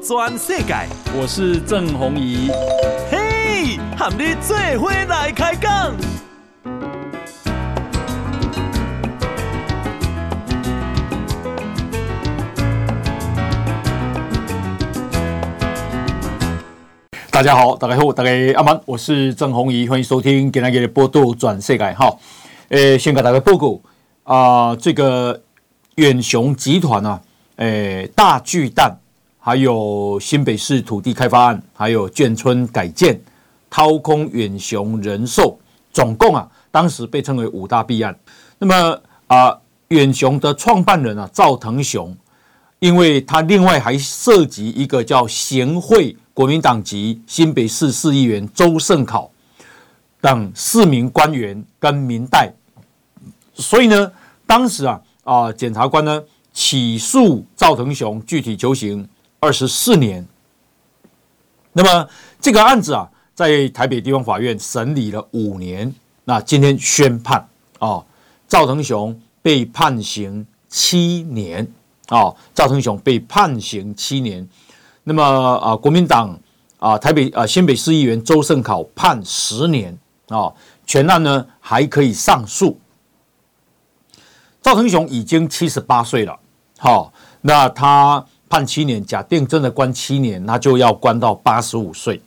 转世界，我是郑弘仪。嘿，和你做伙来开讲。大家好，大家好，大家阿曼，我是郑弘仪，欢迎收听今天的报道全世界。哈，诶，先给大家报告啊，这个远雄集团啊，诶，大巨蛋。还有新北市土地开发案，还有眷村改建、掏空远雄人寿，总共啊，当时被称为五大弊案。那么啊，远雄的创办人啊，赵腾雄，因为他另外还涉及一个叫贤惠国民党籍新北市市议员周胜考等四名官员跟民代，所以呢，当时啊啊，检察官呢起诉赵腾雄，具体求刑。二十四年，那么这个案子啊，在台北地方法院审理了五年，那今天宣判啊，赵腾雄被判刑七年啊，赵腾雄被判刑七年，那么啊，国民党啊，台北啊，新北市议员周胜考判十年啊，全案呢还可以上诉。赵腾雄已经七十八岁了，好，那他。判七年，假定真的关七年，那就要关到八十五岁。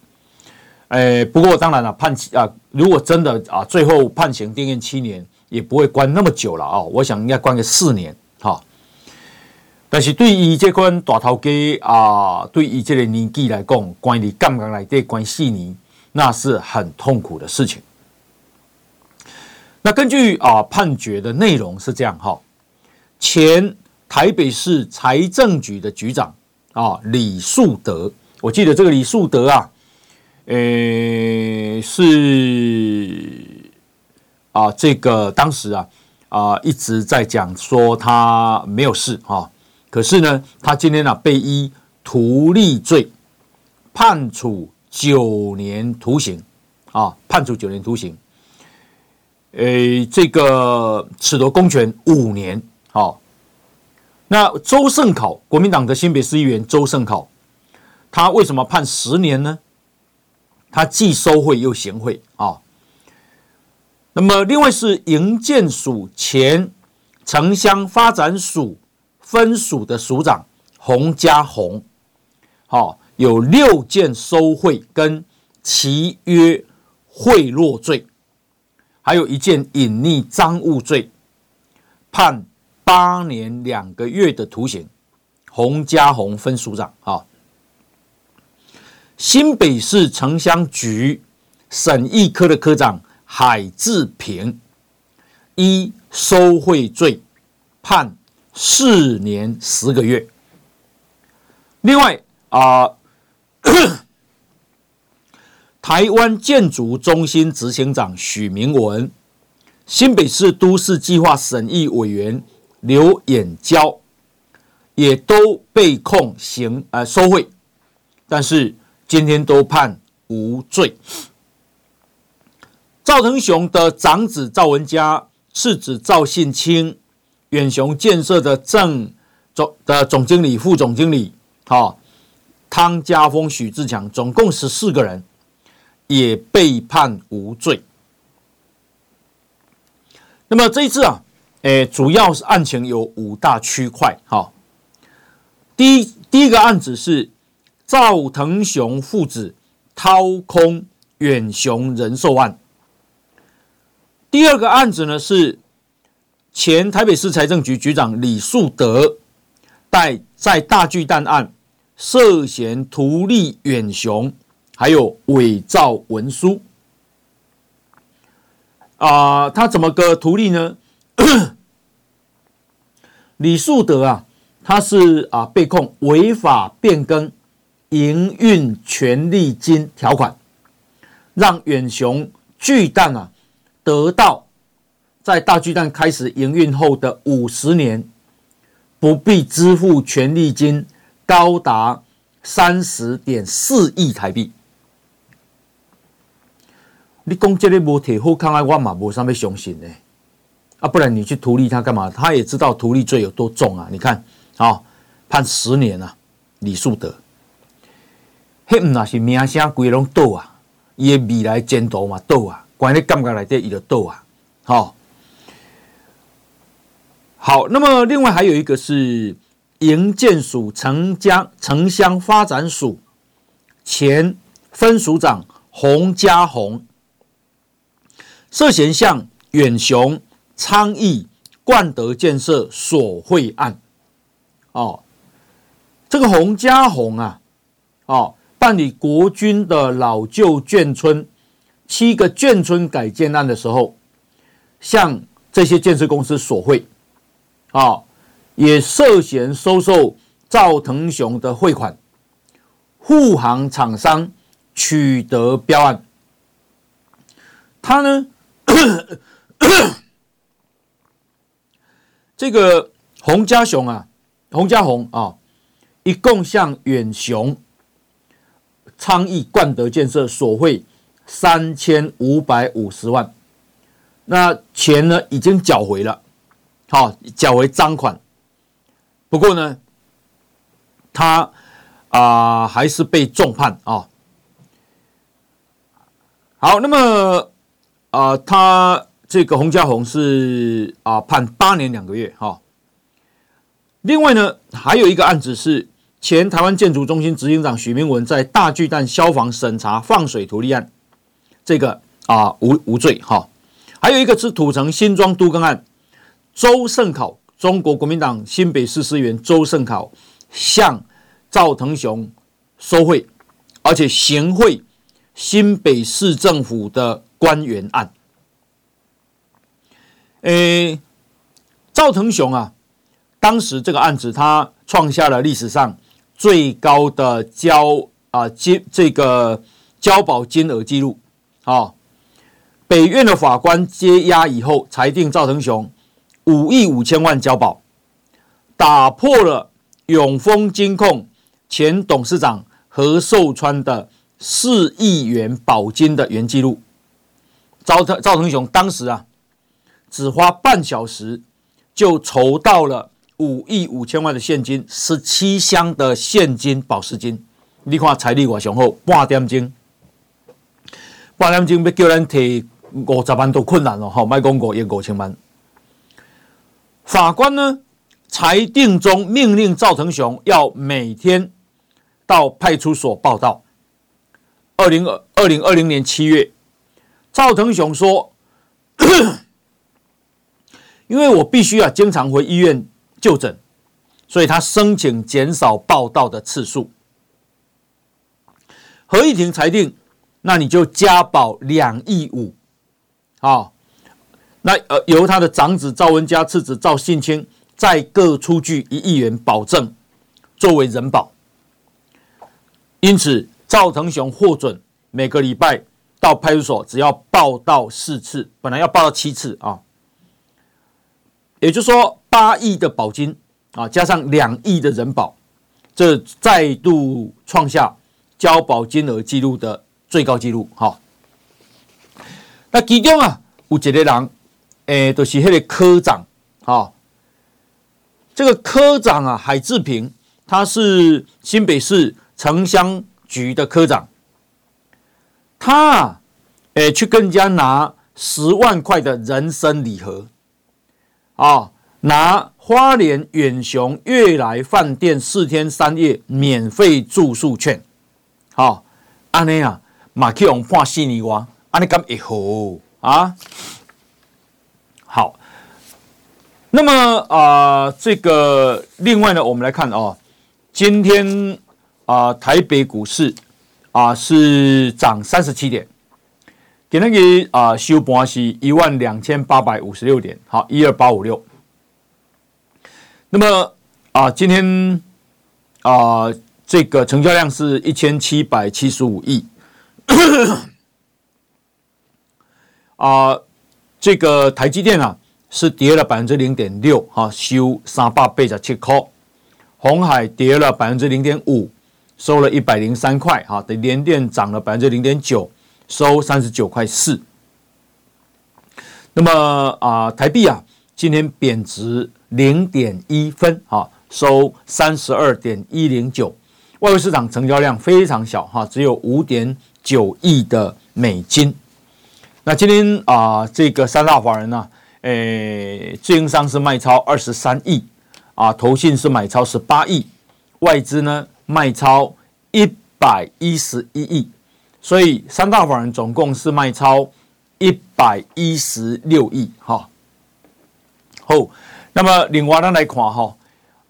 哎，不过当然了，判期啊，如果真的啊，最后判刑定谳七年，也不会关那么久了啊。我想应该关个四年哈。但是对于这款大头家啊，对于这个年纪来讲，关于刚刚来的关四年，那是很痛苦的事情。那根据啊判决的内容是这样哈，前。台北市财政局的局长啊，李树德，我记得这个李树德啊，诶，是啊，这个当时啊啊一直在讲说他没有事啊，可是呢，他今天呢被依图利罪判处九年徒刑啊，判处九年徒刑，诶，这个褫夺公权五年，好。那周胜考，国民党的新北市议员周胜考，他为什么判十年呢？他既收贿又行贿啊。那么，另外是营建署前城乡发展署分署的署长洪家宏，好，有六件收贿跟契约贿赂罪，还有一件隐匿赃物罪，判。八年两个月的徒刑，洪嘉宏分署长啊。新北市城乡局审议科的科长海志平依收贿罪判四年十个月。另外啊，台湾建筑中心执行长许明文，新北市都市计划审议委员。刘眼娇也都被控行呃收贿，但是今天都判无罪。赵腾雄的长子赵文佳、次子赵信清、远雄建设的正总的总经理、副总经理，好，汤家峰、许志强，总共十四个人也被判无罪。那么这一次啊。诶，主要是案情有五大区块。哈，第一第一个案子是赵腾雄父子掏空远雄人寿案。第二个案子呢是前台北市财政局局长李树德带在大巨蛋案涉嫌图利远雄，还有伪造文书。啊、他怎么个图利呢？李树德啊，他是啊被控违法变更营运权利金条款，让远雄巨蛋啊得到在大巨蛋开始营运后的五十年不必支付权利金，高达三十点四亿台币。你讲这个无铁好看啊，我嘛无啥物相信呢。啊，不然你去图利他干嘛？他也知道图利罪有多重啊！你看，啊，判十年啊，李树德迄毋那是名声规拢倒啊，伊的未来前途嘛倒啊，关于感觉内底伊就倒啊，好，好，那么另外还有一个是营建署城江城乡发展署前分署长洪嘉宏涉嫌向远雄昌邑冠德建设索贿案，哦。这个洪家宏啊，哦，办理国军的老旧眷村七个眷村改建案的时候，向这些建设公司索贿，啊、哦，也涉嫌收受赵腾雄的汇款，护航厂商取得标案。他呢，这个洪家雄啊，洪家宏啊。一共向远雄昌邑冠德建设索贿三千五百五十万，那钱呢已经缴回了，好，缴回赃款。不过呢，他啊还是被重判啊。好，那么啊，他这个洪嘉宏是啊判八年两个月哈。另外呢，还有一个案子是。前台湾建筑中心执行长许明文在大巨蛋消防审查放水图利案，这个啊无无罪哈。还有一个是土城新庄都更案，周胜考中国国民党新北市市议员周胜考向赵腾雄收贿，而且行贿新北市政府的官员案。诶，赵腾雄啊，当时这个案子他创下了历史上。最高的交啊金这个交保金额记录，啊，北院的法官接押以后，裁定赵腾雄五亿五千万交保，打破了永丰金控前董事长何寿川的四亿元保金的原记录。赵腾赵腾雄当时啊，只花半小时就筹到了。五亿五千万的现金，十七箱的现金保释金，你看财力我雄厚，半点钟，半点钟要叫人提五十万都困难了哈，卖公过也五千万。法官呢，裁定中命令赵腾雄要每天到派出所报到。二零二二零二零年七月，赵腾雄说，因为我必须要经常回医院。就诊，所以他申请减少报到的次数。合议庭裁定，那你就加保两亿五，啊，那呃由他的长子赵文佳、次子赵信清再各出具一亿元保证，作为人保。因此，赵腾雄获准每个礼拜到派出所只要报到四次，本来要报到七次啊。也就是说，八亿的保金啊，加上两亿的人保，这再度创下交保金额记录的最高纪录。哈，那其中啊，有一个人，诶、欸，就是那个科长。哈，这个科长啊，海志平，他是新北市城乡局的科长，他啊，诶、去跟人家拿十万块的人生礼盒。啊，拿花莲远雄悦来饭店四天三夜免费住宿券，好，安尼啊，马克龙判四年哇，安尼咁一好？啊，好，那么啊、这个另外呢，我们来看哦，今天啊、台北股市啊、是涨三十七点。给那个啊，收盘是一万两千八百五十六点，好，一二八五六。那么啊，今天啊，这个成交量是一千七百七十五亿。啊，这个台积电啊，是跌了百分之零点六，哈，收三百八十七块。红海跌了百分之零点五，收了一百零三块，哈，的联电涨了百分之零点九。收三十九块四，那么啊、台币啊，今天贬值零点一分啊，收三十二点一零九，外汇市场成交量非常小哈，只有五点九亿的美金。那今天啊、这个三大法人呢，诶，自营商是卖超二十三亿，啊，投信是买超十八亿，外资呢卖超一百一十一亿，所以三大法人总共是卖超一百一十六亿哈。好，那么另外呢来看哈。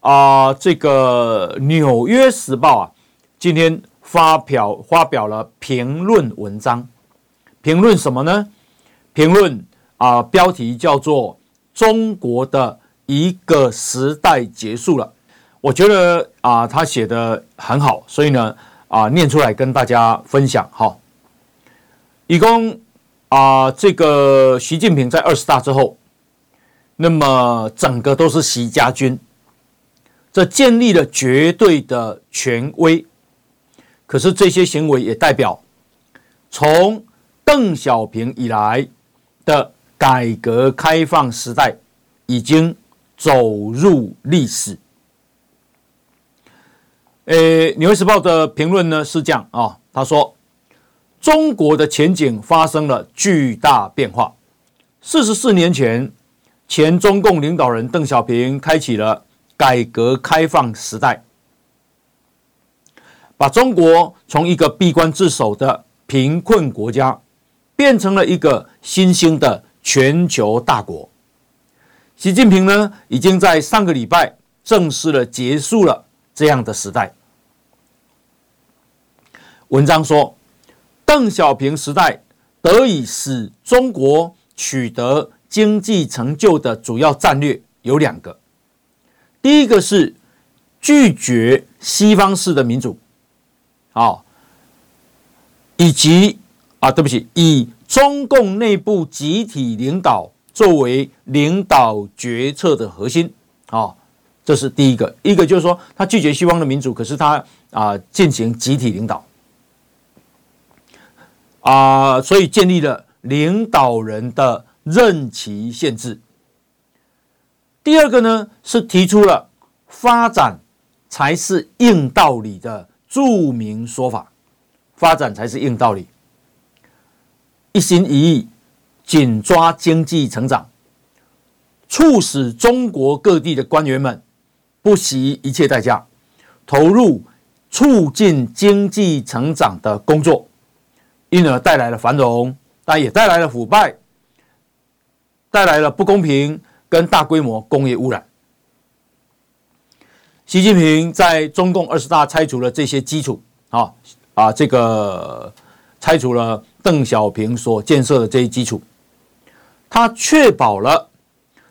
啊、这个《纽约时报》啊，今天发表发表了评论文章，评论什么呢？评论啊、标题叫做“中国的一个时代结束了”。我觉得啊、他写的很好，所以呢啊、念出来跟大家分享哈。一共啊，这个习近平在二十大之后，那么整个都是习家军。这建立了绝对的权威，可是这些行为也代表，从邓小平以来的改革开放时代已经走入历史。呃，《纽约时报》的评论呢是这样啊，他说：“中国的前景发生了巨大变化。四十四年前，前中共领导人邓小平开启了。”改革开放时代，把中国从一个闭关自守的贫困国家，变成了一个新兴的全球大国。习近平呢，已经在上个礼拜正式的结束了这样的时代。文章说，邓小平时代得以使中国取得经济成就的主要战略有两个。第一个是拒绝西方式的民主，啊，以及啊，对不起，以中共内部集体领导作为领导决策的核心，啊，这是第一个。一个就是说，他拒绝西方的民主，可是他啊进行集体领导，啊，所以建立了领导人的任期限制。第二个呢，是提出了发展才是硬道理的著名说法，发展才是硬道理，一心一意紧抓经济成长，促使中国各地的官员们不惜一切代价投入促进经济成长的工作，因而带来了繁荣，但也带来了腐败，带来了不公平。跟大规模工业污染，习近平在中共二十大拆除了这些基础啊啊，这个拆除了邓小平所建设的这些基础，他确保了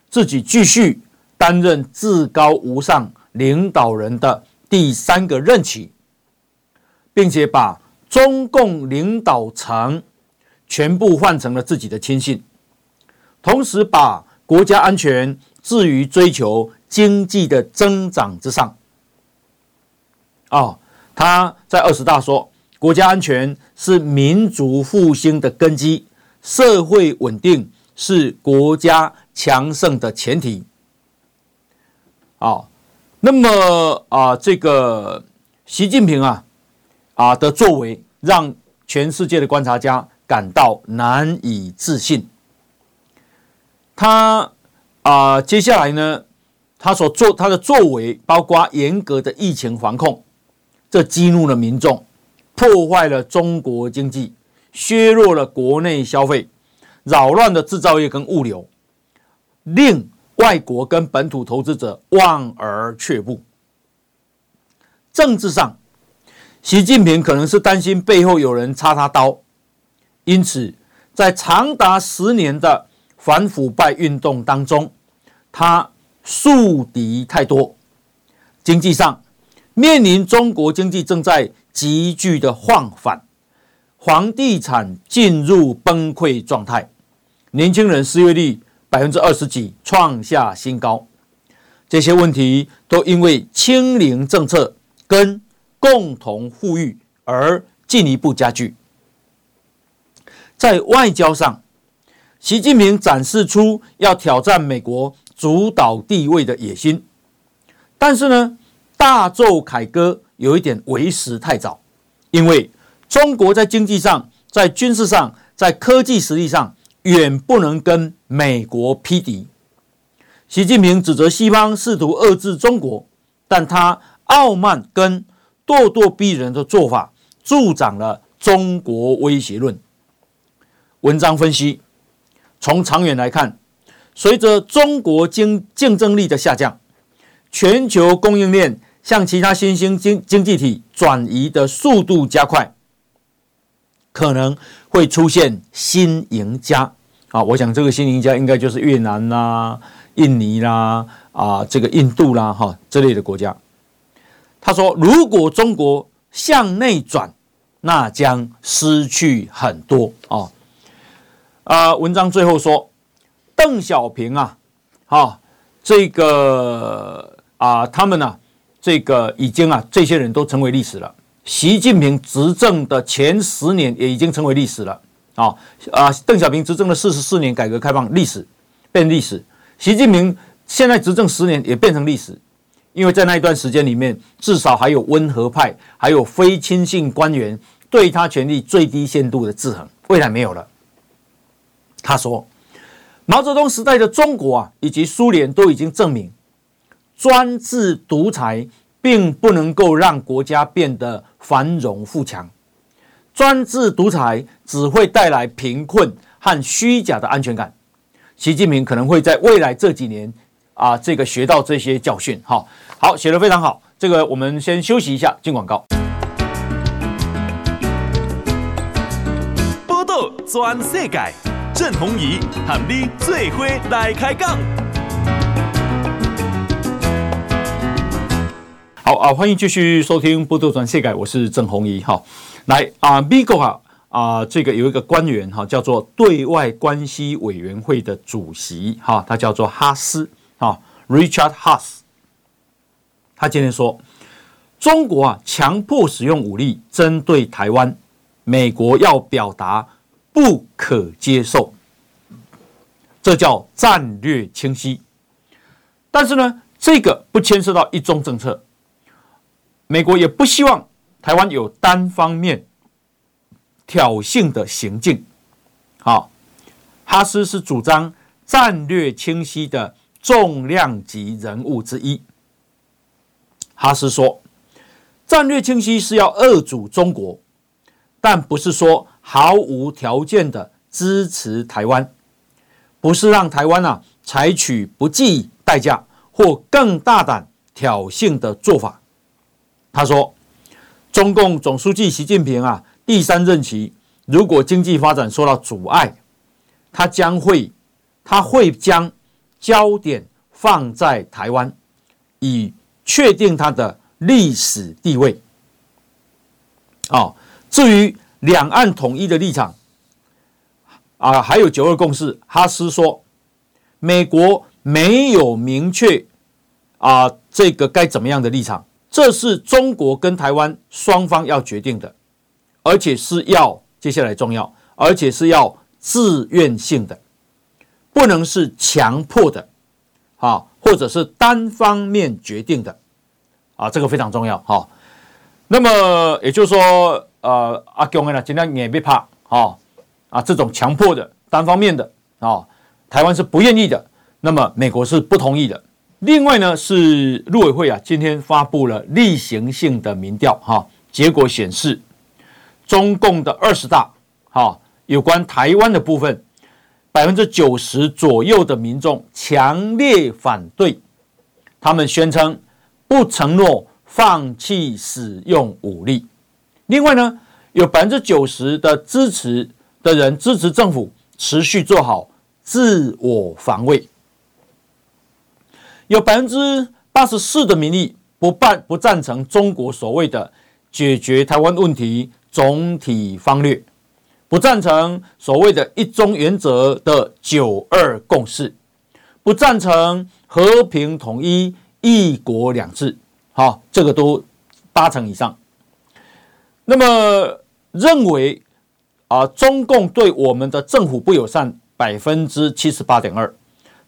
自己继续担任至高无上领导人的第三个任期，并且把中共领导层全部换成了自己的亲信，同时把。国家安全置于追求经济的增长之上。哦，他在二十大说，国家安全是民族复兴的根基，社会稳定是国家强盛的前提。哦，那么啊，这个习近平啊啊的作为，让全世界的观察家感到难以置信。他啊、接下来呢，他所做他的作为，包括严格的疫情防控，这激怒了民众，破坏了中国经济，削弱了国内消费，扰乱了制造业跟物流，令外国跟本土投资者望而却步。政治上，习近平可能是担心背后有人插他刀，因此在长达十年的反腐败运动当中，他树敌太多。经济上，面临中国经济正在急剧的放缓，房地产进入崩溃状态，年轻人失业率百分之二十几，创下新高。这些问题都因为清零政策跟共同富裕而进一步加剧。在外交上，习近平展示出要挑战美国主导地位的野心，但是呢，大奏凯歌有一点为时太早，因为中国在经济上、在军事上、在科技实力上远不能跟美国匹敌。习近平指责西方试图遏制中国，但他傲慢跟咄咄逼人的做法助长了中国威胁论。文章分析，从长远来看，随着中国经竞争力的下降，全球供应链向其他新兴经经济体转移的速度加快，可能会出现新赢家啊！我想这个新赢家应该就是越南啦、印尼啦、啊这个印度啦哈这类的国家。他说，如果中国向内转，那将失去很多啊。啊，文章最后说，邓小平啊，啊，这个啊，他们呢、这个已经啊，这些人都成为历史了。习近平执政的前十年也已经成为历史了。啊啊，邓小平执政了四十四年，改革开放历史变历史。习近平现在执政十年也变成历史，因为在那一段时间里面，至少还有温和派，还有非亲信官员对他权力最低限度的制衡，未来没有了。他说：“毛泽东时代的中国啊，以及苏联都已经证明，专制独裁并不能够让国家变得繁荣富强，专制独裁只会带来贫困和虚假的安全感。习近平可能会在未来这几年啊，这个学到这些教训。好，好，写的非常好。这个我们先休息一下，进广告。报道全世界。”郑弘仪喊你最伙来开讲。好啊，欢迎继续收听《波道全世界》，我是郑弘仪。哈，来啊，美国啊啊，这个有一个官员哈，叫做对外关系委员会的主席哈，他叫做哈斯哈，Richard Haas，。他今天说，中国啊强迫使用武力针对台湾，美国要表达。不可接受，这叫战略清晰。但是呢，这个不牵涉到一中政策，美国也不希望台湾有单方面挑衅的行径。好，哈斯是主张战略清晰的重量级人物之一。哈斯说，战略清晰是要遏阻中国，但不是说。毫无条件的支持台湾，不是让台湾啊采取不计代价或更大胆挑衅的做法。他说，中共总书记习近平啊第三任期如果经济发展受到阻碍，他将会他会将焦点放在台湾，以确定它的历史地位。哦，至于。两岸统一的立场啊，还有九二共识。哈斯说，美国没有明确啊，这个该怎么样的立场，这是中国跟台湾双方要决定的，而且是要接下来重要，而且是要自愿性的，不能是强迫的，啊，或者是单方面决定的，啊，这个非常重要，哈。那么也就是说。呃，阿强的呢，尽量也别怕，啊，啊，这种强迫的、单方面的，啊、台湾是不愿意的，那么美国是不同意的。另外呢，是陆委会啊，今天发布了例行性的民调，哈、结果显示，中共的二十大，哈、有关台湾的部分，百分之九十左右的民众强烈反对，他们宣称不承诺放弃使用武力。另外呢，有百分之九十的支持的人支持政府持续做好自我防卫，有百分之八十四的民意不办不赞成中国所谓的解决台湾问题总体方略，不赞成所谓的一中原则的九二共识，不赞成和平统一一国两制，好，这个都八成以上。那么认为啊，中共对我们的政府不友善，百分之七十八点二；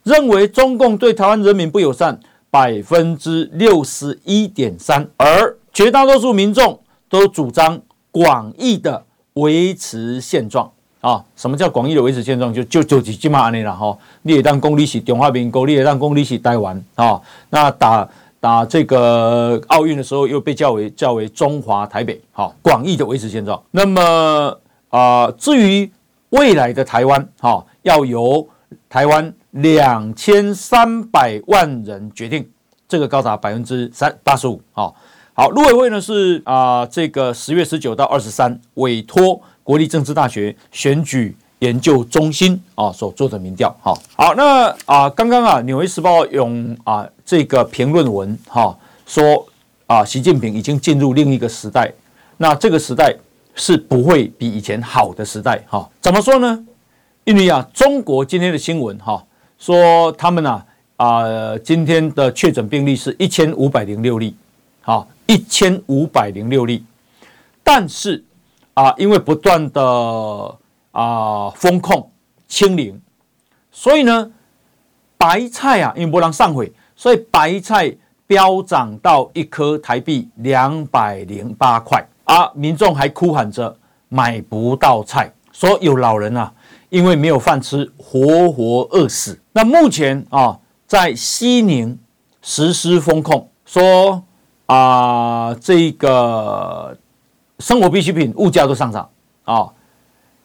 认为中共对台湾人民不友善，百分之六十一点三，而绝大多数民众都主张广义的维持现状啊。什么叫广义的维持现状？就就就几句嘛安尼啦哈。你也当公里是中华民国，你也当公里是台湾啊。那打打这个奥运的时候，又被叫为叫为中华台北，好，广义的维持现状。那么啊，至于未来的台湾，哈，要由台湾。两千三百万人决定，这个高达百分之三八十五。好，好，陆委会呢是啊、呃，这个十月十九到二十三委托国立政治大学选举研究中心啊所做的民调。好，好，那啊、刚刚啊，《纽约时报》用啊这个评论文哈说啊，习近平已经进入另一个时代，那这个时代是不会比以前好的时代。哈，怎么说呢？因为啊，中国今天的新闻哈。说他们呢啊，今天的确诊病例是一千五百零六例，好，一千五百零六例，但是啊，因为不断的啊风控清零，所以呢，白菜啊，因为不让上回，所以白菜飙涨到一颗台币两百零八块啊，民众还哭喊着买不到菜，说有老人啊。因为没有饭吃，活活饿死。那目前啊，在西宁实施风控，说啊，这个生活必需品物价都上涨啊，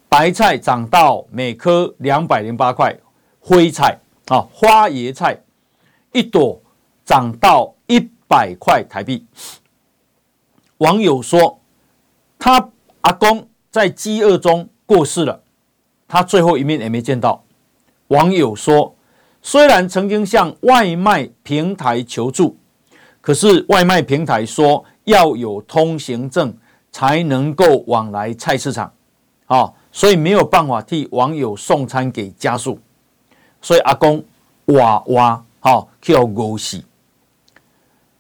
白菜涨到每颗两百零八块，灰菜啊，花椰菜一朵涨到一百块台币。网友说，他阿公在饥饿中过世了。他最后一面也没见到。网友说，虽然曾经向外卖平台求助，可是外卖平台说要有通行证才能够往来菜市场，啊，所以没有办法替网友送餐给家属。所以阿公哇哇，好叫饿死。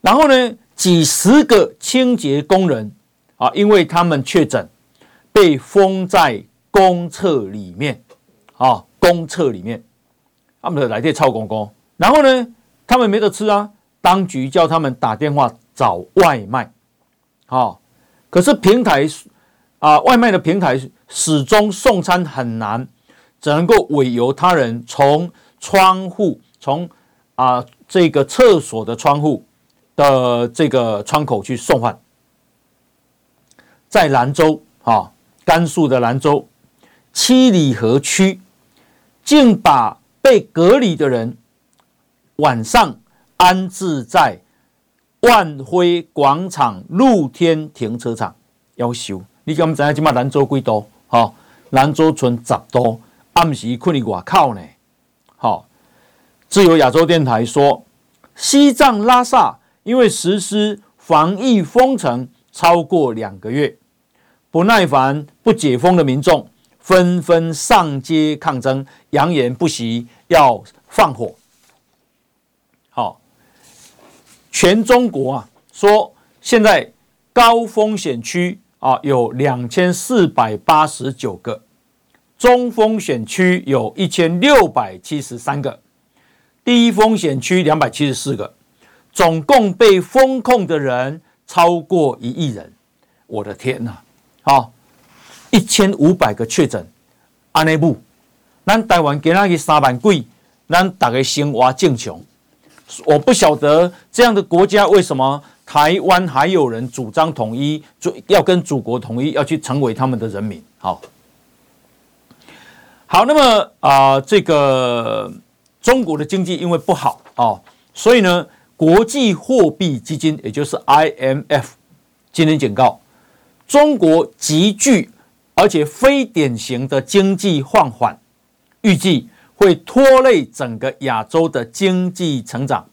然后呢，几十个清洁工人啊，因为他们确诊，被封在。公厕里面，啊，公厕里面，他们来这臭公公，然后呢，他们没得吃啊，当局叫他们打电话找外卖，好，可是平台啊，外卖的平台始终送餐很难，只能够委由他人从窗户，从啊这个厕所的窗户的这个窗口去送饭，在兰州啊，甘肃的兰州。七里河区竟把被隔离的人晚上安置在万辉广场露天停车场，要修。你敢知影今嘛兰州几度？哈，兰州村十多，暗时困在外口呢。好，自由亚洲电台说，西藏拉萨因为实施防疫封城超过两个月，不耐烦不解封的民众。纷纷上街抗争，扬言不惜要放火。好，全中国啊，说现在高风险区啊有两千四百八十九个，中风险区有一千六百七十三个，低风险区两百七十四个，总共被封控的人超过一亿人。我的天呐！好。一千五百个确诊，安内部，咱台湾给那个三万几，咱大家生活正常。我不晓得这样的国家为什么台湾还有人主张统一，要跟祖国统一，要去成为他们的人民。好，好，那么啊、这个中国的经济因为不好啊、哦，所以呢，国际货币基金也就是 IMF 今天警告中国急剧。而且非典型的经济放缓，预计会拖累整个亚洲的经济成长，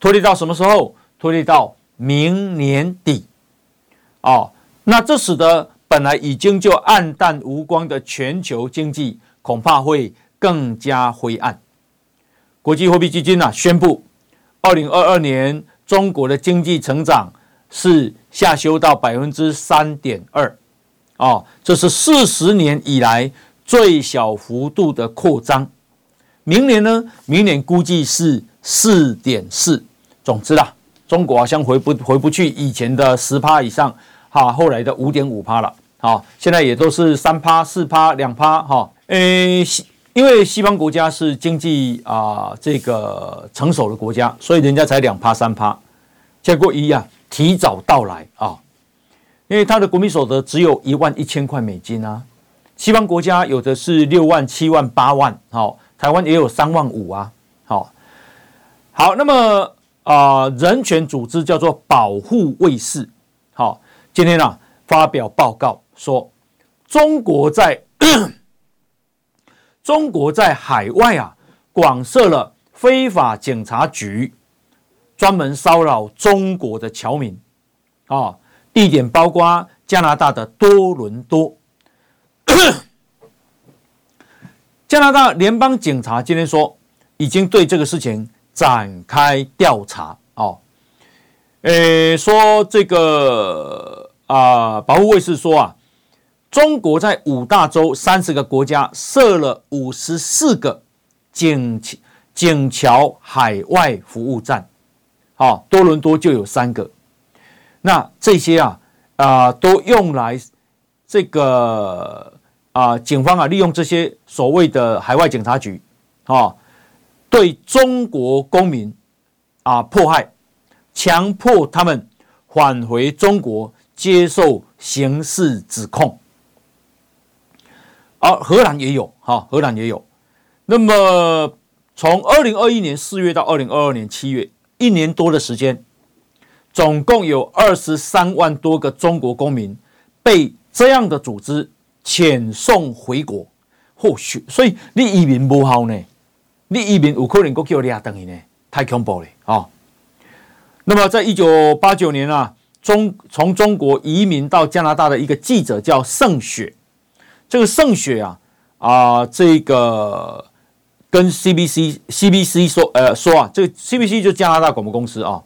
拖累到什么时候？拖累到明年底。哦，那这使得本来已经就黯淡无光的全球经济，恐怕会更加灰暗。国际货币基金呢、啊、宣布，二零二二年中国的经济成长是下修到百分之三点二。哦，这是四十年以来最小幅度的扩张。明年呢？明年估计是四点四，总之啦，中国好像回不回不去以前的十趴以上，哈，后来的五点五趴了，好，现在也都是三趴、四趴、两趴，哈，诶，因为西方国家是经济啊这个成熟的国家，所以人家才两趴、三趴，结果一样提早到来啊，因为他的国民所得只有一万一千块美金啊。西方国家有的是六万、七万、八万，好，台湾也有三万五啊，好，好，那么啊、人权组织叫做保护卫士，好，今天啊发表报告说，中国在 中国在海外啊广设了非法警察局，专门骚扰中国的侨民，啊，地点包括加拿大的多伦多。加拿大联邦警察今天说，已经对这个事情展开调查。哦，诶，说这个啊，保护卫士说啊，中国在五大洲三十个国家设了五十四个警警桥海外服务站，好，多伦多就有三个。那这些啊啊，都用来这个。啊，警方啊，利用这些所谓的海外警察局，啊，对中国公民啊迫害，强迫他们返回中国接受刑事指控。而荷兰也有，哈，荷兰也有。那么，从二零二一年四月到二零二二年七月，一年多的时间，总共有二十三万多个中国公民被这样的组织。遣送回国，或许所以你移民不好呢？你移民有可能够叫你等于呢？太恐怖了啊、那么，在一九八九年啊，中从中国移民到加拿大的一个记者叫盛雪，这个盛雪啊啊、呃，这个跟 CBC CBC 说呃说啊，这个 CBC 就加拿大广播公司啊，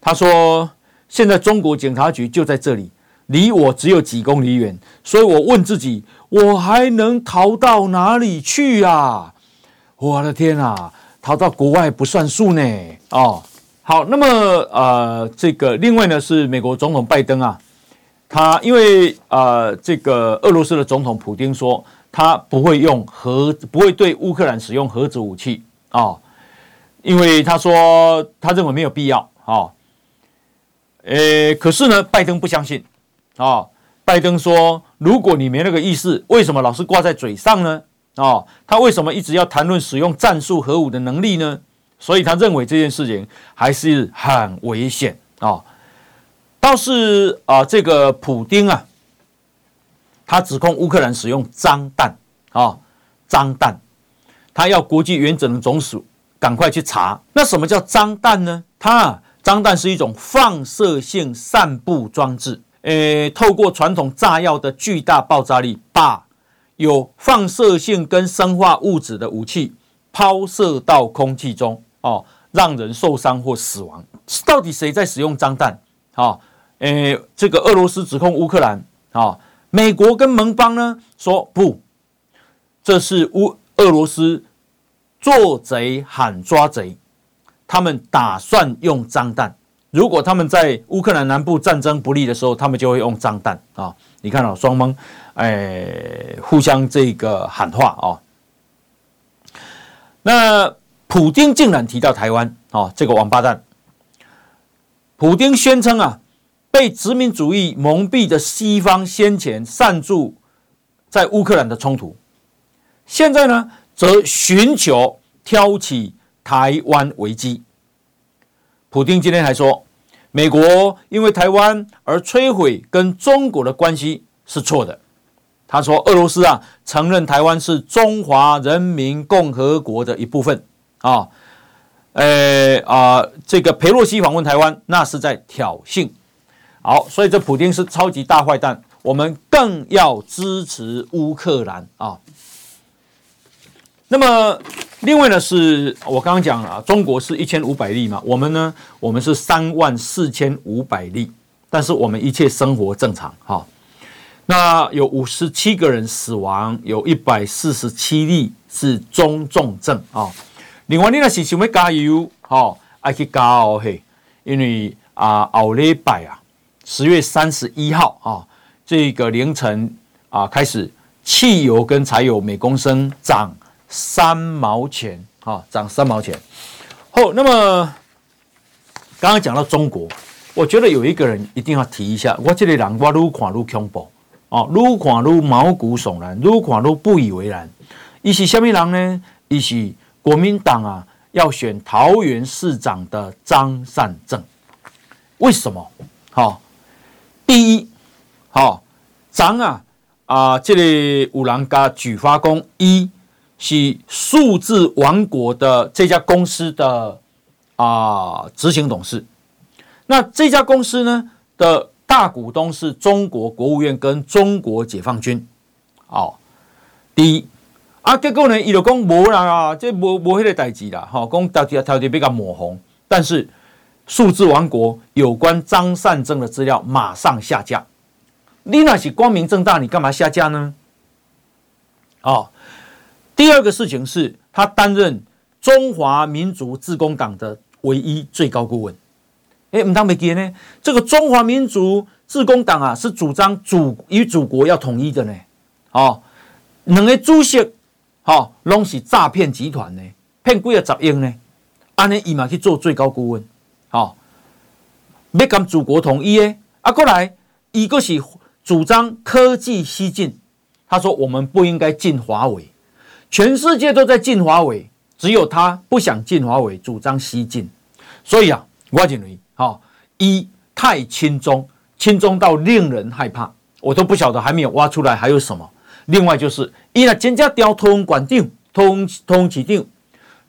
他说现在中国警察局就在这里。离我只有几公里远，所以我问自己：我还能逃到哪里去啊？我的天啊，逃到国外不算数呢。哦，好，那么呃，这个另外呢是美国总统拜登啊，他因为呃这个俄罗斯的总统普丁说他不会用核，不会对乌克兰使用核子武器啊、哦，因为他说他认为没有必要啊。诶、哦，可是呢，拜登不相信。啊、哦，拜登说：“如果你没那个意思，为什么老是挂在嘴上呢？啊、哦，他为什么一直要谈论使用战术核武的能力呢？所以他认为这件事情还是很危险啊、倒是啊，这个普丁啊，他指控乌克兰使用脏弹啊，脏弹，他要国际原子能总署赶快去查。那什么叫脏弹呢？它脏弹是一种放射性散布装置。”诶，透过传统炸药的巨大爆炸力，把有放射性跟生化物质的武器抛射到空气中，哦，让人受伤或死亡。到底谁在使用脏弹？啊，诶，这个俄罗斯指控乌克兰，啊，美国跟盟邦呢说不，这是乌俄罗斯做贼喊抓贼，他们打算用脏弹。如果他们在乌克兰南部战争不利的时候，他们就会用脏弹啊！你看到双方哎互相这个喊话啊。那普丁竟然提到台湾啊，这个王八蛋！普丁宣称啊，被殖民主义蒙蔽的西方先前赞助在乌克兰的冲突，现在呢则寻求挑起台湾危机。普丁今天还说，美国因为台湾而摧毁跟中国的关系是错的。他说，俄罗斯啊承认台湾是中华人民共和国的一部分啊。呃啊，这个佩洛西访问台湾，那是在挑衅。好，所以这普丁是超级大坏蛋。我们更要支持乌克兰啊。那么。另外呢，是我刚刚讲了，啊中国是一千五百例嘛，我们呢，我们是三万四千五百例，但是我们一切生活正常哈。那有五十七个人死亡，有一百四十七例是中重症啊。另外，你那是想要加油哈，爱去加哦嘿，因为啊，后礼拜啊，十月三十一号啊，这个凌晨啊开始，汽油跟柴油每公升涨三毛钱啊，涨三毛钱。好，那么刚刚讲到中国，我觉得有一个人一定要提一下，我这里人我愈看愈恐怖哦，愈看愈毛骨悚然，愈看愈不以为然。一是什么人呢？一是国民党啊。要选桃园市长的张善政，为什么？好，第一，好张啊啊，这里有人家举发公一是数字王国的这家公司的啊执行董事，那这家公司呢的大股东是中国国务院跟中国解放军，哦，第一。啊，结果呢，伊就讲无啦，这无无迄个代志啦，哈，讲到底到底比较抹红。但是数字王国有关张善政的资料马上下架。你那是光明正大，你干嘛下架呢？哦，第二个事情是他担任中华民族自工党的唯一最高顾问。哎，唔当没记呢，这个中华民族自工党啊，是主张祖与祖国要统一的呢。哦，两个主席。哦，拢是诈骗集团呢，骗几个十亿呢？安尼伊嘛去做最高顾问，哦，要跟祖国统一诶。啊，过来，一个是主张科技西进，他说我们不应该进华为，全世界都在进华为，只有他不想进华为，主张西进。所以啊，我认为，好，一太轻中，轻中到令人害怕，我都不晓得还没有挖出来还有什么。另外就是，一呢增加调通管定通通起定，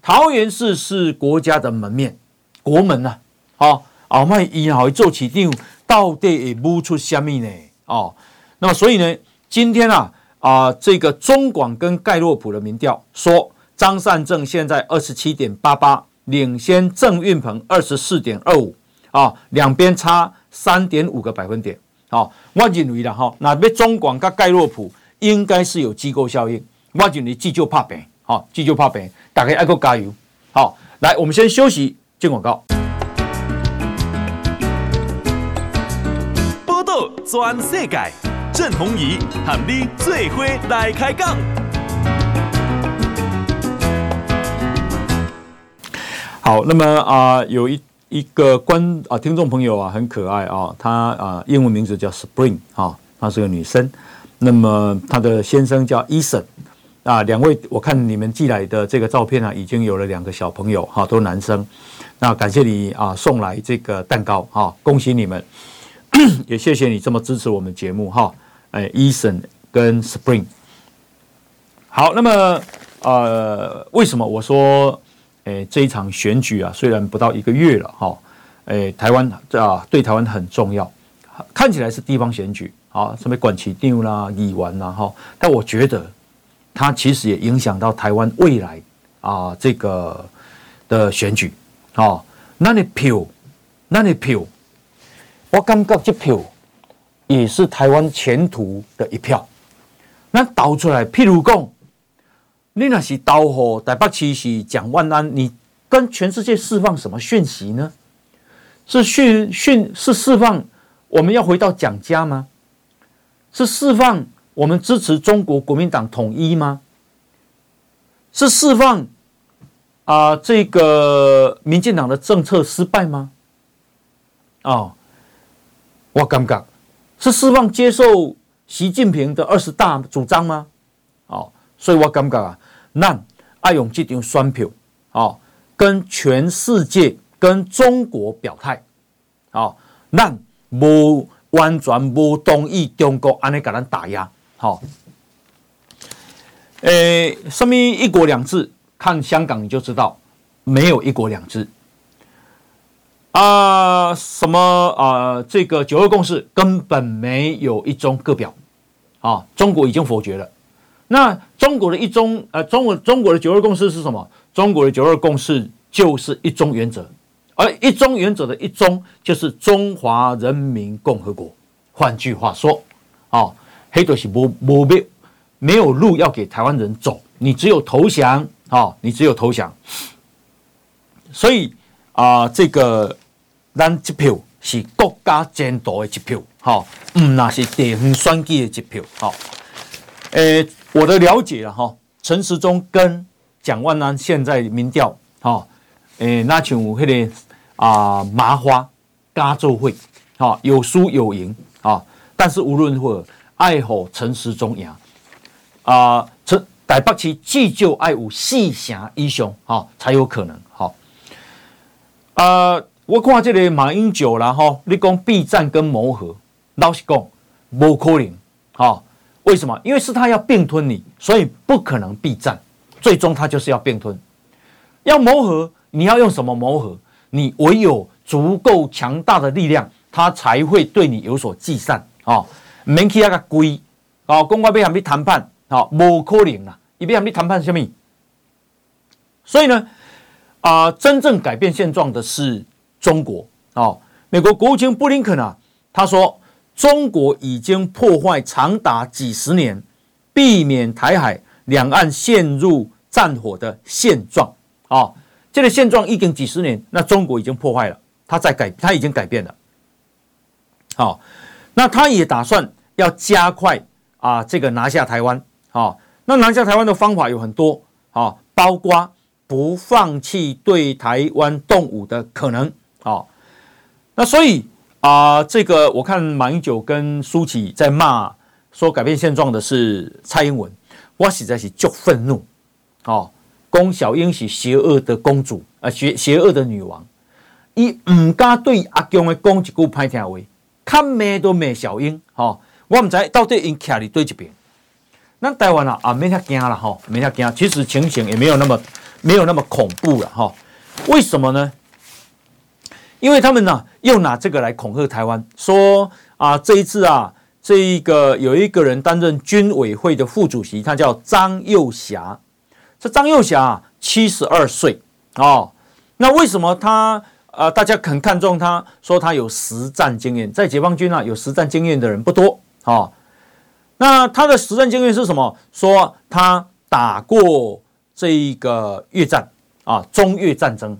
桃园市是国家的门面，国门呐、啊，好，后卖伊好做起定，到底会冒出什么呢？哦，那么所以呢，今天啊啊、呃，这个中广跟盖洛普的民调说，张善政现在二十七点八八，领先郑运鹏二十四点二五，啊，两边差三点五个百分点，好、哦，我认为啦，哈，那边中广跟盖洛普。应该是有机构效应，挖掘你急救怕病，好，急救怕病，大家爱国加油，好，来，我们先休息，进广告。报道全世界，郑弘仪喊你最伙来开讲。好，那么啊、有一一个观啊、听众朋友啊，很可爱啊，他啊、英文名字叫 Spring 啊，她是个女生。那么他的先生叫 Eason 啊，两位我看你们寄来的这个照片啊，已经有了两个小朋友哈，都男生。那感谢你啊送来这个蛋糕哈，恭喜你们，也谢谢你这么支持我们节目哈。哎，Eason 跟 Spring。好，那么呃，为什么我说哎这一场选举啊，虽然不到一个月了哈，哎，台湾啊对台湾很重要，看起来是地方选举。啊，什么管其定啦、议员啦，哈，但我觉得它其实也影响到台湾未来啊这个的选举啊，那你票，那你票，我感觉这票也是台湾前途的一票。那导出来，譬如讲，你那是导火台北市是蒋万安，你跟全世界释放什么讯息呢？是讯讯是释放我们要回到蒋家吗？是释放我们支持中国国民党统一吗？是释放啊、呃、这个民进党的政策失败吗？哦，我感觉是释放接受习近平的二十大主张吗？哦，所以我感觉啊，那爱用这张选票哦，跟全世界跟中国表态，哦，那无。完全不同意中国安尼给咱打压，好，诶，什么一国两制？看香港你就知道，没有一国两制啊！什么啊？这个九二共识根本没有一中各表啊！中国已经否决了。那中国的一中，呃，中国中国的九二共识是什么？中国的九二共识就是一中原则。而一中原则的一中就是中华人民共和国。换句话说，啊，黑都是没没没没有路要给台湾人走，你只有投降啊，你只有投降。所以啊，这个咱这票是国家监督的一票，好，嗯，那是地方选举的一票，好。诶，我的了解了哈，陈时中跟蒋万安现在民调，哈，诶，那像迄个啊麻花加州会，哈，有输有赢，啊，但是无论如何，爱好陈时中赢，啊，陈台北市至少爱有四成以上，哈，才有可能，好，啊，我看这个马英九啦，哈，你讲避战跟谋和，老实讲，无可能，哈。为什么？因为是他要并吞你，所以不可能避战。最终他就是要并吞。要谋和，你要用什么谋和？你唯有足够强大的力量，他才会对你有所计算啊！免去那个龟啊，公开被他们谈判啊，无可能啦！你被他们谈判什么？所以呢，啊，真正改变现状的是中国啊！美国国务卿布林肯啊，他说。中国已经破坏长达几十年，避免台海两岸陷入战火的现状啊！这个现状已经几十年，那中国已经破坏了，他在改，他已经改变了。好，那他也打算要加快啊，这个拿下台湾啊。那拿下台湾的方法有很多啊，包括不放弃对台湾动武的可能啊。那所以。啊、这个我看马英九跟苏起在骂说改变现状的是蔡英文，我实在是足愤怒。哦，龚小英是邪恶的公主，啊、邪邪恶的女王，伊唔敢对阿强的讲一句歹听话，看骂都骂小英。哦，我唔知到底因徛伫对一边。那台湾啊，啊没遐惊了哈，没遐惊。其实情形也没有那么没有那么恐怖了哈、哦。为什么呢？因为他们呢，又拿这个来恐吓台湾，说啊，这一次啊，这一个有一个人担任军委会的副主席，他叫张又侠。这张又侠七十二岁哦，那为什么他啊？大家很看重他，说他有实战经验，在解放军啊，有实战经验的人不多啊、哦。那他的实战经验是什么？说他打过这一个越战啊，中越战争，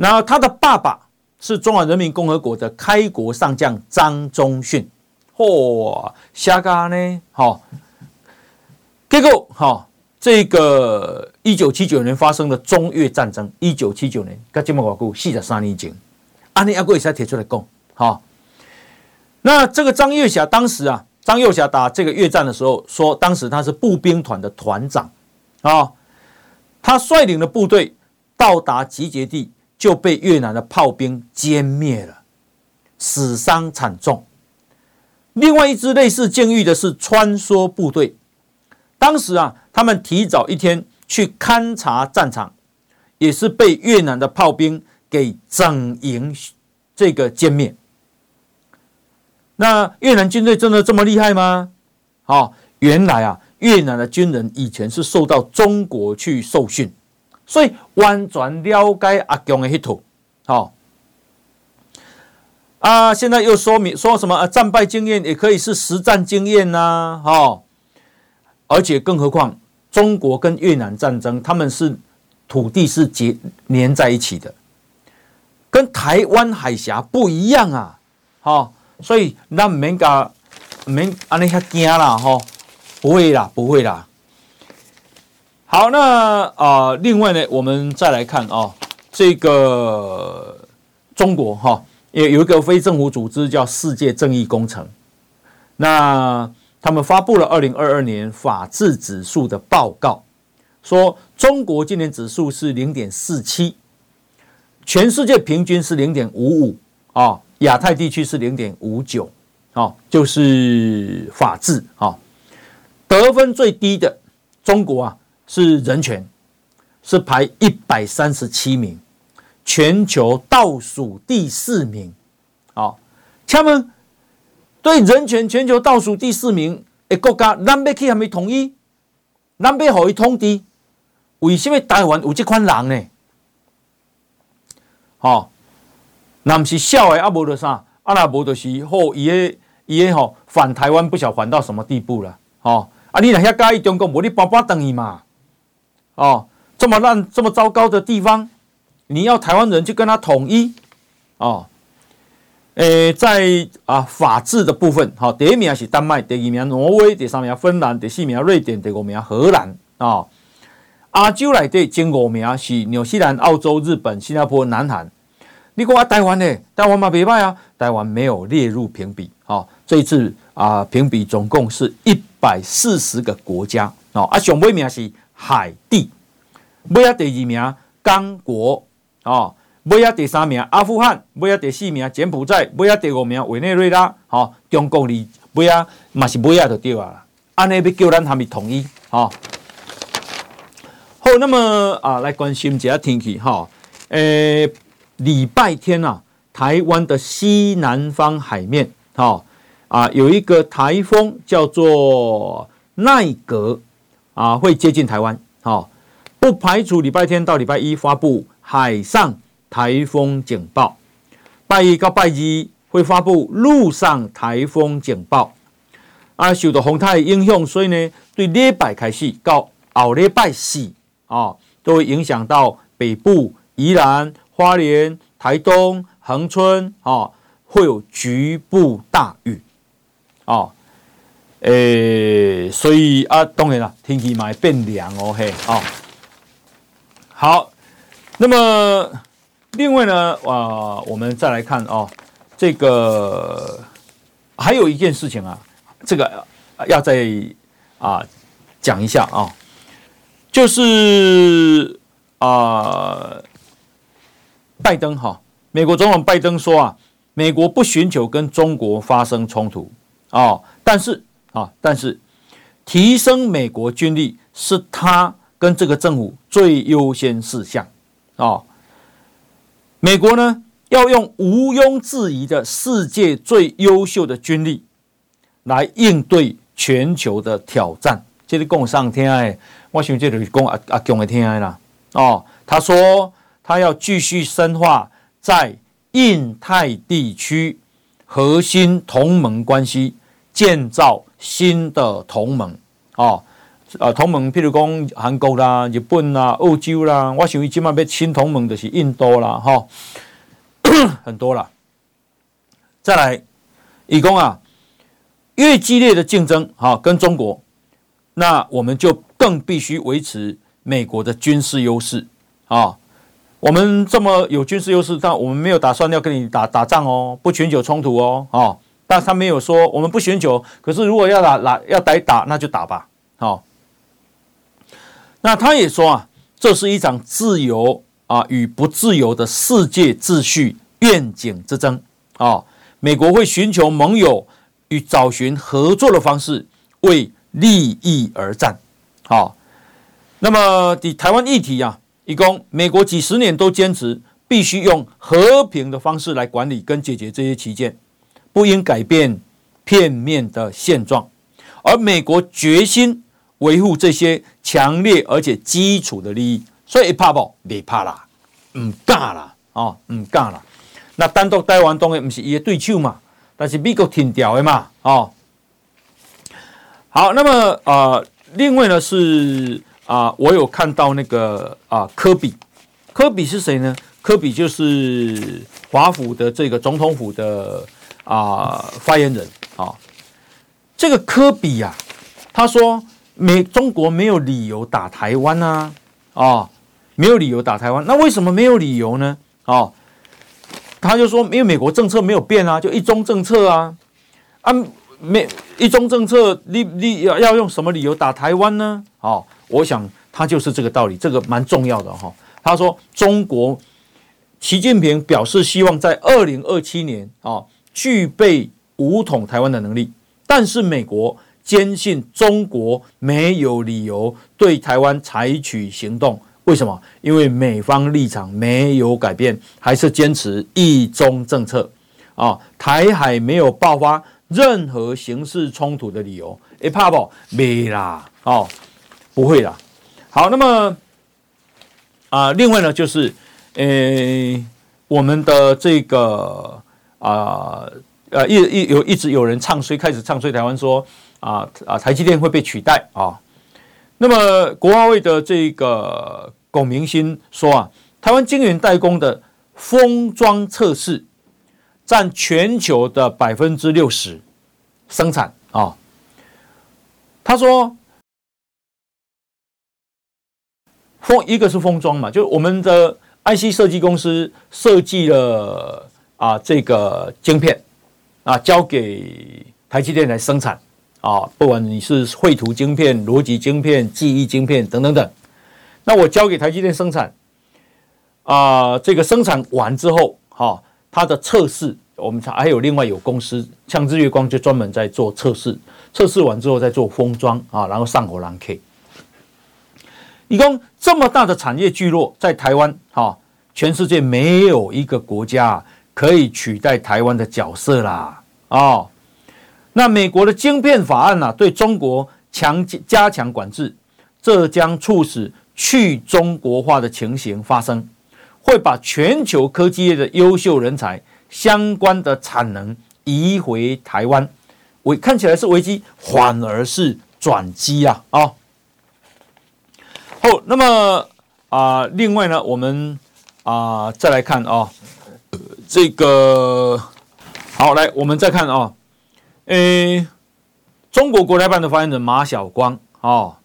那他的爸爸是中华人民共和国的开国上将张宗逊，嚯，瞎嘎呢？好，结果好，这个一九七九年发生的中越战争，一九七九年，跟这么久，四十三年前，安尼阿贵才提出来讲，好，那这个张又侠当时啊，张又侠打这个越战的时候，说当时他是步兵团的团长啊，他率领的部队到达集结地。就被越南的炮兵歼灭了，死伤惨重。另外一支类似境遇的是穿梭部队，当时啊，他们提早一天去勘察战场，也是被越南的炮兵给整营这个歼灭。那越南军队真的这么厉害吗？好，原来啊，越南的军人以前是受到中国去受训。所以完全了解阿强的意图，好啊！现在又说明说什么啊？战败经验也可以是实战经验呐，哈！而且更何况中国跟越南战争，他们是土地是结连在一起的，跟台湾海峡不一样啊，好！所以那免个免安尼遐惊啦，哈！不会啦，不会啦。好，那啊、另外呢，我们再来看啊、这个中国哈，也有一个非政府组织叫世界正义工程，那他们发布了二零二二年法治指数的报告，说中国今年指数是零点四七，全世界平均是零点五五啊，亚太地区是零点五九啊，就是法治啊，得分最低的中国啊。是人权，是排一百三十七名，全球倒数第四名。好，他们对人权全球倒数第四名的国家，南北去还没统一，南北好一通敌，为什么台湾有这款人呢？好，那不是笑的啊，无的啥，啊那无就是好，伊个伊个吼反台湾不晓反到什么地步了。哦，啊你那遐介意中国，无你搬搬等伊嘛。哦，这么烂、这么糟糕的地方，你要台湾人去跟他统一，哦。诶，在啊法治的部分，哈，第一名是丹麦，第二名挪威，第三名芬兰，第四名瑞典，第五名荷兰啊。亚洲来的前五名是纽西兰、澳洲、日本、新加坡、南韩。你讲啊，台湾呢？台湾嘛，别卖啊，台湾没有列入评比。哦，这一次啊，评比总共是一百四十个国家。哦，啊，上尾名是海地，尾啊第二名刚果，哦。尾啊第三名阿富汗，尾啊第四名柬埔寨，尾啊第五名委内瑞拉，好、哦，中国哩尾啊嘛是尾啊就对啊，安尼要叫咱他们统一，好、哦，好，那么啊来关心一下天气。哈，诶、礼拜天啊，台湾的西南方海面，哈、哦、啊有一个台风叫做奈格。啊，会接近台湾，好、哦，不排除礼拜天到礼拜一发布海上。台风警报，拜一到拜一会发布陆上台风警报。啊，受到风台影响，所以呢，对礼拜开始到后礼拜四啊，都会影响到北部、宜兰、花莲、台东、恒春啊，会有局部大雨啊。诶，所以啊，当然了，天气嘛会变凉哦，嘿，啊，好，那么。另外呢，啊，我们再来看哦，这个还有一件事情啊，这个要再啊讲一下啊，就是啊，拜登哈，美国总统拜登说啊，美国不寻求跟中国发生冲突啊，但是啊，但是提升美国军力是他跟这个政府最优先事项啊。美国呢，要用毋庸置疑的世界最优秀的军力来应对全球的挑战。这里讲上天哎，我想这里讲阿阿强的天哎啦。哦，他说他要继续深化在印太地区核心同盟关系，建造新的同盟。哦。啊，同盟，譬如讲韩国啦、日本啦、欧洲啦，我想伊即马要新同盟就是印度啦，哈，很多啦。再来，以讲啊，越激烈的竞争，哈，跟中国，那我们就更必须维持美国的军事优势啊。我们这么有军事优势，但我们没有打算要跟你打打仗哦，不全球冲突哦，啊，但他没有说我们不寻求，可是如果要打打要逮打，那就打吧，好。那他也说啊，这是一场自由啊与不自由的世界秩序愿景之争啊。美国会寻求盟友与找寻合作的方式，为利益而战。好，那么的台湾议题啊，一共美国几十年都坚持必须用和平的方式来管理跟解决这些旗舰，不应改变片面的现状，而美国决心。维护这些强烈而且基础的利益，所以怕不？别怕啦，唔敢啦，哦，唔敢啦。那单独台湾当然不是伊的对手嘛，但是美国挺屌的嘛，哦。好，那么啊、呃，另外呢是啊、呃，我有看到那个啊、呃，柯比，科比是谁呢？科比就是华府的这个总统府的啊、呃、发言人啊、哦。这个科比呀、啊，他说。美中国没有理由打台湾呐，啊、哦，没有理由打台湾，那为什么没有理由呢？哦，他就说，因为美国政策没有变啊，就一中政策啊，啊，没一中政策，你你要要用什么理由打台湾呢？哦，我想他就是这个道理，这个蛮重要的哈、他说，中国习近平表示希望在二零二七年啊、具备武统台湾的能力，但是美国。坚信中国没有理由对台湾采取行动，为什么？因为美方立场没有改变，还是坚持一中政策啊！台海没有爆发任何形式冲突的理由，哎，怕不？没啦，哦，不会啦。好，那么啊，另外呢，就是呃，我们的这个啊呃，一一有一直有人唱衰，开始唱衰台湾说。啊啊！台积电会被取代啊？那么国华会的这个龚明鑫说啊，台湾晶圆代工的封装测试占全球的百分之六十生产啊。他说，封一个是封装嘛，就我们的 IC 设计公司设计了啊这个晶片啊，交给台积电来生产啊，不管你是绘图晶片、逻辑晶片、记忆晶片等等等，那我交给台积电生产。啊，这个生产完之后，哈，它的测试，我们还有另外有公司，像日月光就专门在做测试，测试完之后再做封装啊，然后上火蓝 K。一共这么大的产业聚落在台湾，哈，全世界没有一个国家可以取代台湾的角色啦，哦，那美国的晶片法案呢，对中国强加强管制，这将促使去中国化的情形发生。会把全球科技业的优秀人才相关的产能移回台湾，危看起来是危机，反而是转机啊！啊，好，那么啊，另外呢，我们啊再来看啊，这个好来，我们再看啊，诶，中国国台办的发言人马晓光啊，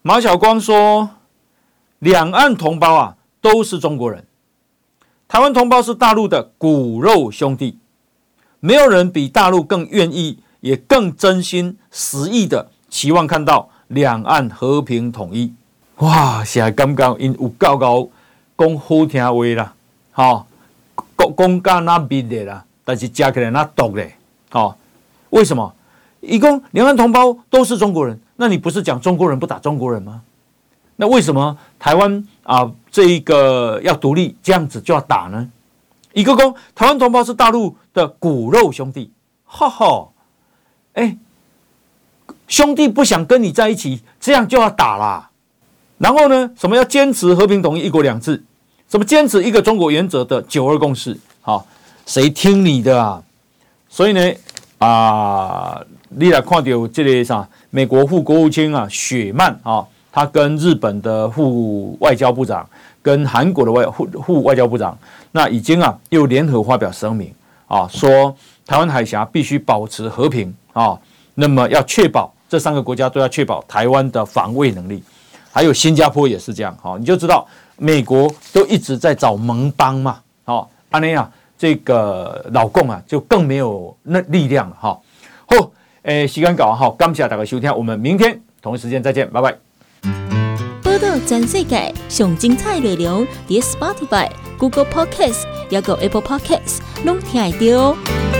马晓光说，两岸同胞啊。都是中国人，台湾同胞是大陆的骨肉兄弟，没有人比大陆更愿意，也更真心实意的期望看到两岸和平统一。哇，现在刚刚因有高高讲好听话啦，好讲讲讲那边的啦，但是加起来那毒的，好，为什么？一共两岸同胞都是中国人，那你不是讲中国人不打中国人吗？那为什么台湾啊这一个要独立这样子就要打呢？一个公台湾同胞是大陆的骨肉兄弟，哈哈，哎，兄弟不想跟你在一起，这样就要打啦。然后呢，什么要坚持和平统一、一国两制？什么坚持一个中国原则的九二共识？好，谁听你的啊？所以呢，啊，你来看到这个啥？美国副国务卿啊，雪曼啊。他跟日本的副外交部长，跟韩国的外副副外交部长，那已经啊又联合发表声明啊，说台湾海峡必须保持和平啊，那么要确保这三个国家都要确保台湾的防卫能力，还有新加坡也是这样哈，你就知道美国都一直在找盟邦嘛，好，安尼啊，这个老共啊就更没有那力量了哈。好，诶，时间搞完好，感谢大家收听，我们明天同一时间再见，拜拜。报道全世界上精彩内容，伫 Spotify、Google Podcasts，还有 Apple Podcasts，拢听得到。